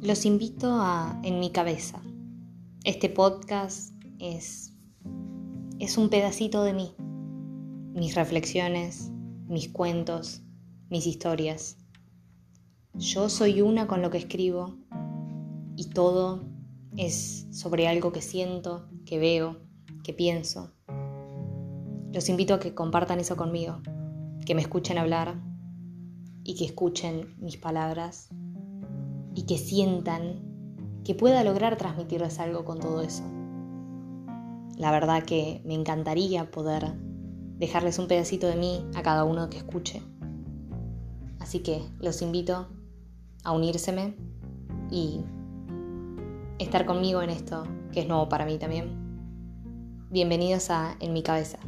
Los invito a En mi cabeza. Este podcast es, es un pedacito de mí, mis reflexiones, mis cuentos, mis historias. Yo soy una con lo que escribo y todo es sobre algo que siento, que veo, que pienso. Los invito a que compartan eso conmigo, que me escuchen hablar y que escuchen mis palabras que sientan que pueda lograr transmitirles algo con todo eso. La verdad que me encantaría poder dejarles un pedacito de mí a cada uno que escuche. Así que los invito a unírseme y estar conmigo en esto que es nuevo para mí también. Bienvenidos a En mi cabeza.